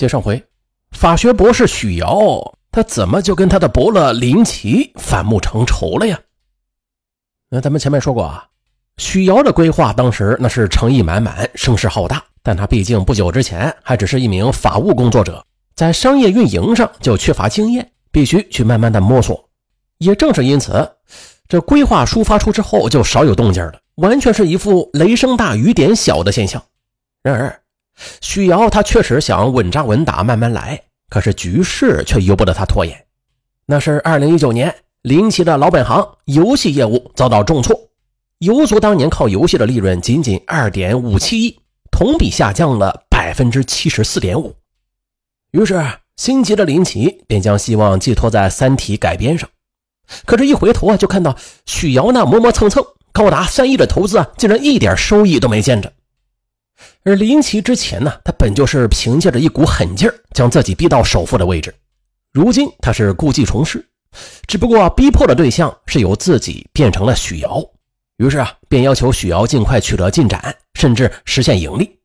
接上回，法学博士许瑶，他怎么就跟他的伯乐林奇反目成仇了呀？那咱们前面说过啊，许瑶的规划当时那是诚意满满，声势浩大，但他毕竟不久之前还只是一名法务工作者，在商业运营上就缺乏经验，必须去慢慢的摸索。也正是因此，这规划书发出之后就少有动静了，完全是一副雷声大雨点小的现象。然而，许瑶他确实想稳扎稳打，慢慢来，可是局势却由不得他拖延。那是二零一九年，林奇的老本行游戏业务遭到重挫，游族当年靠游戏的利润仅仅二点五七亿，同比下降了百分之七十四点五。于是，心急的林奇便将希望寄托在《三体》改编上。可这一回头啊，就看到许瑶那磨磨蹭蹭、高达三亿的投资啊，竟然一点收益都没见着。而林奇之前呢，他本就是凭借着一股狠劲儿将自己逼到首富的位置，如今他是故技重施，只不过逼迫的对象是由自己变成了许瑶，于是啊，便要求许瑶尽快取得进展，甚至实现盈利。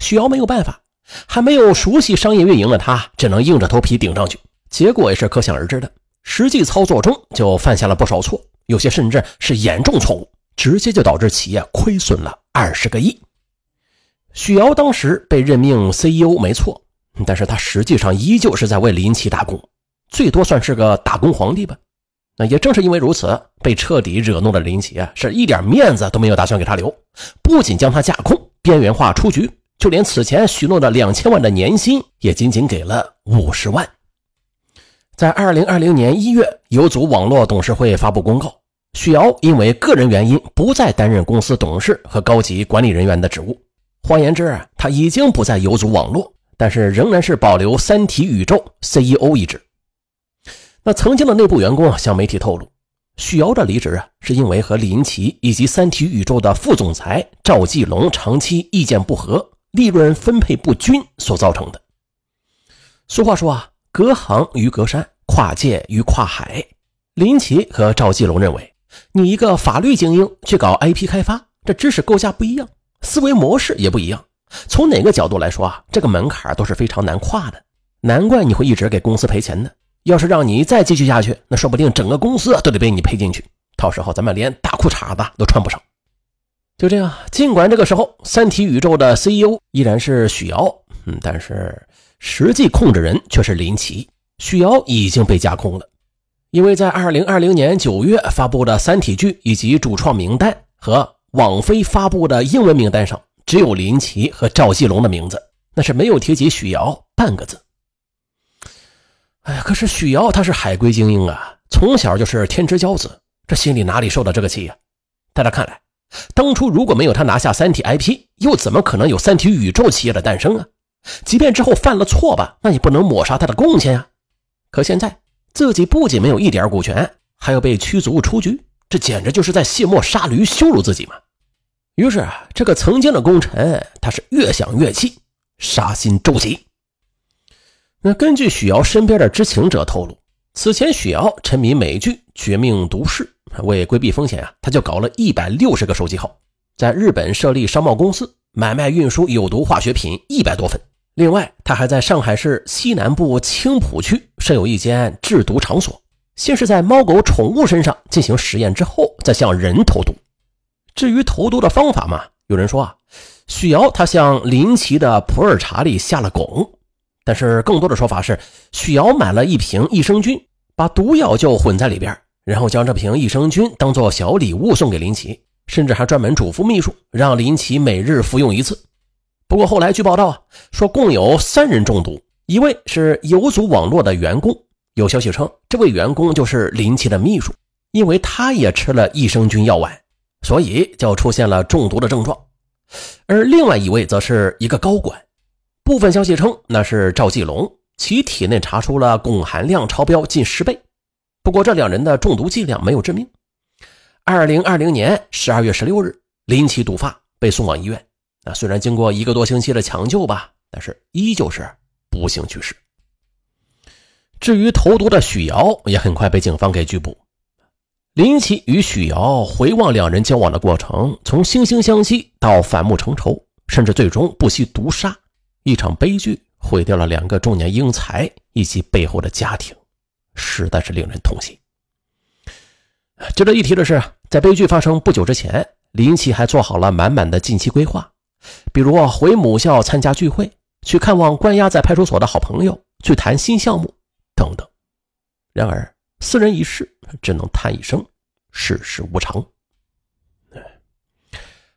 许瑶没有办法，还没有熟悉商业运营的他，只能硬着头皮顶上去，结果也是可想而知的。实际操作中就犯下了不少错，有些甚至是严重错误，直接就导致企业亏损了二十个亿。许瑶当时被任命 CEO 没错，但是他实际上依旧是在为林奇打工，最多算是个打工皇帝吧。那也正是因为如此，被彻底惹怒的林奇啊，是一点面子都没有打算给他留，不仅将他架空、边缘化出局，就连此前许诺的两千万的年薪也仅仅给了五十万。在二零二零年一月，有组网络董事会发布公告，许瑶因为个人原因不再担任公司董事和高级管理人员的职务。换言之，他已经不再游走网络，但是仍然是保留三体宇宙 CEO 一职。那曾经的内部员工向媒体透露，许瑶的离职啊，是因为和林奇以及三体宇宙的副总裁赵继龙长期意见不合，利润分配不均所造成的。俗话说啊。隔行与隔山，跨界与跨海。林奇和赵继龙认为，你一个法律精英去搞 IP 开发，这知识构架不一样，思维模式也不一样。从哪个角度来说啊，这个门槛都是非常难跨的。难怪你会一直给公司赔钱呢。要是让你再继续下去，那说不定整个公司都得被你赔进去。到时候咱们连大裤衩子都穿不上。就这样，尽管这个时候三体宇宙的 CEO 依然是许瑶，嗯，但是。实际控制人却是林奇，许瑶已经被架空了，因为在二零二零年九月发布的《三体》剧以及主创名单和网飞发布的英文名单上，只有林奇和赵继龙的名字，那是没有提及许瑶半个字。哎呀，可是许瑶他是海归精英啊，从小就是天之骄子，这心里哪里受得这个气呀？在他看来，当初如果没有他拿下《三体》IP，又怎么可能有《三体》宇宙企业的诞生啊？即便之后犯了错吧，那也不能抹杀他的贡献呀。可现在自己不仅没有一点股权，还要被驱逐出局，这简直就是在卸磨杀驴，羞辱自己嘛。于是啊，这个曾经的功臣，他是越想越气，杀心骤起。那根据许瑶身边的知情者透露，此前许瑶沉迷美剧《绝命毒师》，为规避风险啊，他就搞了一百六十个手机号，在日本设立商贸公司。买卖运输有毒化学品一百多份，另外，他还在上海市西南部青浦区设有一间制毒场所，先是在猫狗宠物身上进行实验，之后再向人投毒。至于投毒的方法嘛，有人说啊，许瑶他向林奇的普洱茶里下了汞，但是更多的说法是，许瑶买了一瓶益生菌，把毒药就混在里边，然后将这瓶益生菌当做小礼物送给林奇。甚至还专门嘱咐秘书，让林奇每日服用一次。不过后来据报道啊，说共有三人中毒，一位是游族网络的员工，有消息称这位员工就是林奇的秘书，因为他也吃了益生菌药丸，所以就出现了中毒的症状。而另外一位则是一个高管，部分消息称那是赵继龙，其体内查出了汞含量超标近十倍。不过这两人的中毒剂量没有致命。二零二零年十二月十六日，林奇毒发，被送往医院。啊，虽然经过一个多星期的抢救吧，但是依旧是不幸去世。至于投毒的许瑶，也很快被警方给拘捕。林奇与许瑶回望两人交往的过程，从惺惺相惜到反目成仇，甚至最终不惜毒杀，一场悲剧毁掉了两个中年英才以及背后的家庭，实在是令人痛心。值得一提的是，在悲剧发生不久之前，林奇还做好了满满的近期规划，比如回母校参加聚会，去看望关押在派出所的好朋友，去谈新项目等等。然而，四人一世，只能叹一声世事无常。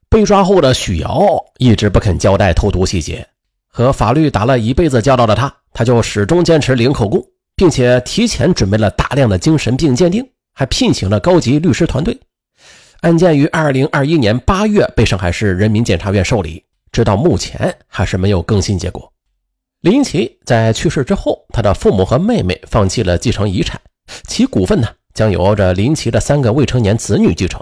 被抓后的许瑶一直不肯交代偷毒细节，和法律打了一辈子交道的他，他就始终坚持零口供，并且提前准备了大量的精神病鉴定，还聘请了高级律师团队。案件于二零二一年八月被上海市人民检察院受理，直到目前还是没有更新结果。林奇在去世之后，他的父母和妹妹放弃了继承遗产，其股份呢将由着林奇的三个未成年子女继承。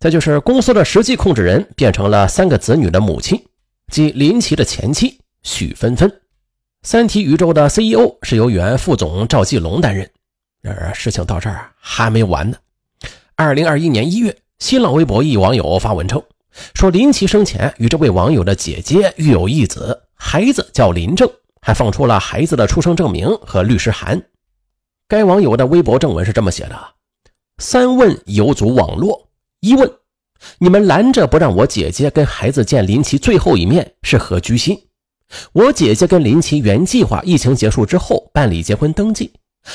再就是公司的实际控制人变成了三个子女的母亲，即林奇的前妻许芬芬。三体宇宙的 CEO 是由原副总赵继龙担任。然而事情到这儿还没完呢。二零二一年一月，新浪微博一网友发文称，说林奇生前与这位网友的姐姐育有一子，孩子叫林正，还放出了孩子的出生证明和律师函。该网友的微博正文是这么写的：三问有组网络。一问：你们拦着不让我姐姐跟孩子见林奇最后一面是何居心？我姐姐跟林奇原计划疫情结束之后办理结婚登记，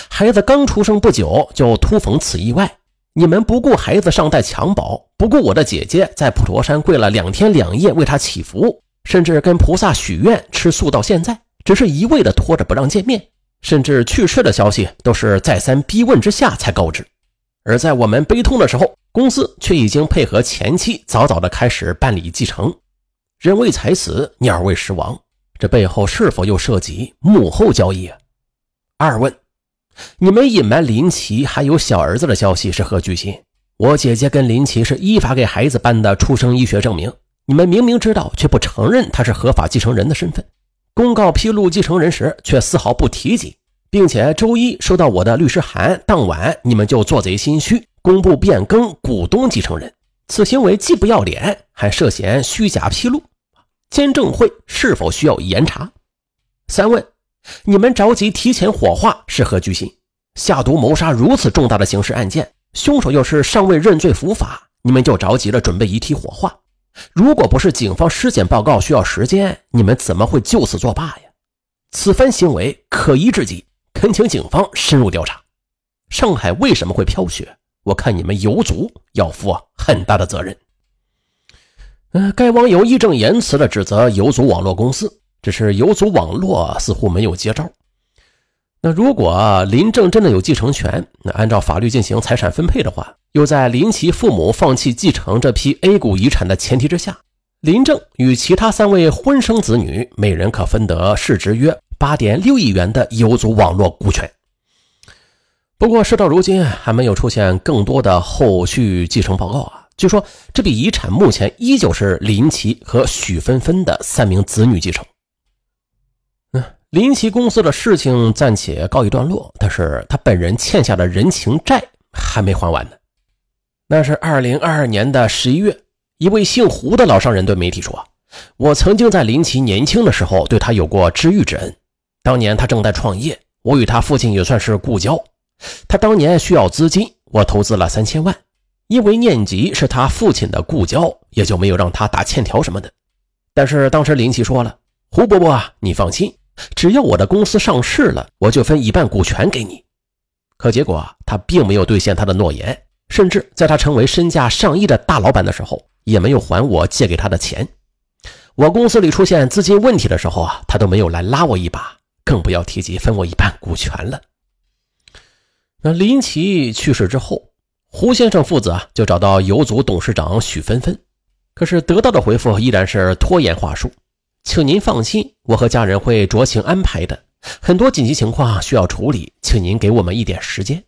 孩子刚出生不久就突逢此意外，你们不顾孩子尚待襁褓，不顾我的姐姐在普陀山跪了两天两夜为他祈福，甚至跟菩萨许愿吃素到现在，只是一味的拖着不让见面，甚至去世的消息都是再三逼问之下才告知。而在我们悲痛的时候，公司却已经配合前妻早早的开始办理继承。人为财死，鸟为食亡，这背后是否又涉及幕后交易？啊二问：你们隐瞒林奇还有小儿子的消息是何居心？我姐姐跟林奇是依法给孩子办的出生医学证明，你们明明知道却不承认他是合法继承人的身份。公告披露继承人时却丝毫不提及。并且周一收到我的律师函，当晚你们就做贼心虚，公布变更股东继承人，此行为既不要脸，还涉嫌虚假披露。监证会是否需要严查？三问：你们着急提前火化是何居心？下毒谋杀如此重大的刑事案件，凶手又是尚未认罪伏法，你们就着急了准备遗体火化？如果不是警方尸检报告需要时间，你们怎么会就此作罢呀？此番行为可疑至极。恳请警方深入调查，上海为什么会飘雪？我看你们游族要负很大的责任。嗯，该网友义正言辞地指责游族网络公司，只是游族网络似乎没有接招。那如果林正真的有继承权，那按照法律进行财产分配的话，又在林奇父母放弃继承这批 A 股遗产的前提之下，林正与其他三位婚生子女每人可分得市值约。八点六亿元的游族网络股权。不过事到如今还没有出现更多的后续继承报告啊。据说这笔遗产目前依旧是林奇和许芬芬的三名子女继承。林奇公司的事情暂且告一段落，但是他本人欠下的人情债还没还完呢。那是二零二二年的十一月，一位姓胡的老商人对媒体说：“我曾经在林奇年轻的时候对他有过知遇之恩。”当年他正在创业，我与他父亲也算是故交。他当年需要资金，我投资了三千万。因为念及是他父亲的故交，也就没有让他打欠条什么的。但是当时林奇说了：“胡伯伯啊，你放心，只要我的公司上市了，我就分一半股权给你。”可结果他并没有兑现他的诺言，甚至在他成为身价上亿的大老板的时候，也没有还我借给他的钱。我公司里出现资金问题的时候啊，他都没有来拉我一把。更不要提及分我一半股权了。那林奇去世之后，胡先生父子啊就找到游族董事长许芬芬，可是得到的回复依然是拖延话术。请您放心，我和家人会酌情安排的。很多紧急情况需要处理，请您给我们一点时间。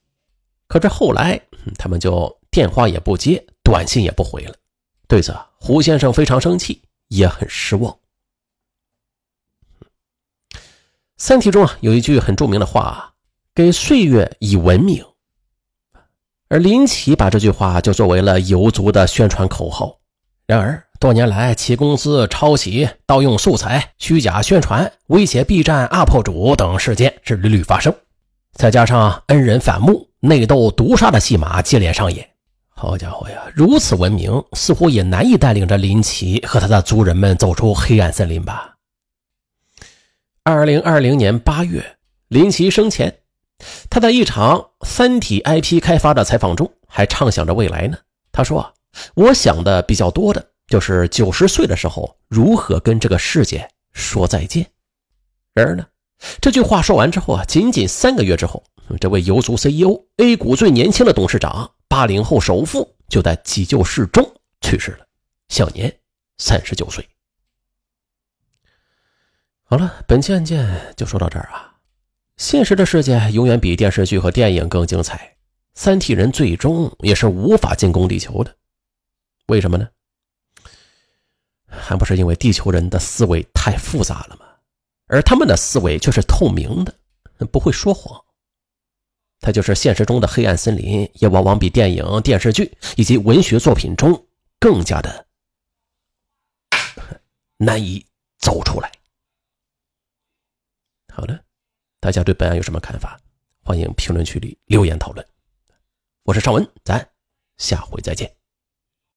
可这后来，他们就电话也不接，短信也不回了。对此，胡先生非常生气，也很失望。三体中啊有一句很著名的话：“给岁月以文明。”而林奇把这句话就作为了游族的宣传口号。然而，多年来其公司抄袭、盗用素材、虚假宣传、威胁 B 站 UP 主等事件是屡屡发生，再加上恩人反目、内斗毒杀的戏码接连上演，好家伙呀，如此文明似乎也难以带领着林奇和他的族人们走出黑暗森林吧。二零二零年八月，林奇生前，他在一场三体 IP 开发的采访中还畅想着未来呢。他说：“我想的比较多的。”就是九十岁的时候，如何跟这个世界说再见？然而呢，这句话说完之后啊，仅仅三个月之后，这位游族 CEO、A 股最年轻的董事长、八零后首富，就在急救室中去世了，享年三十九岁。好了，本期案件就说到这儿啊。现实的世界永远比电视剧和电影更精彩，三体人最终也是无法进攻地球的，为什么呢？还不是因为地球人的思维太复杂了吗？而他们的思维却是透明的，不会说谎。他就是现实中的黑暗森林，也往往比电影、电视剧以及文学作品中更加的难以走出来。好了，大家对本案有什么看法？欢迎评论区里留言讨论。我是尚文，咱下回再见。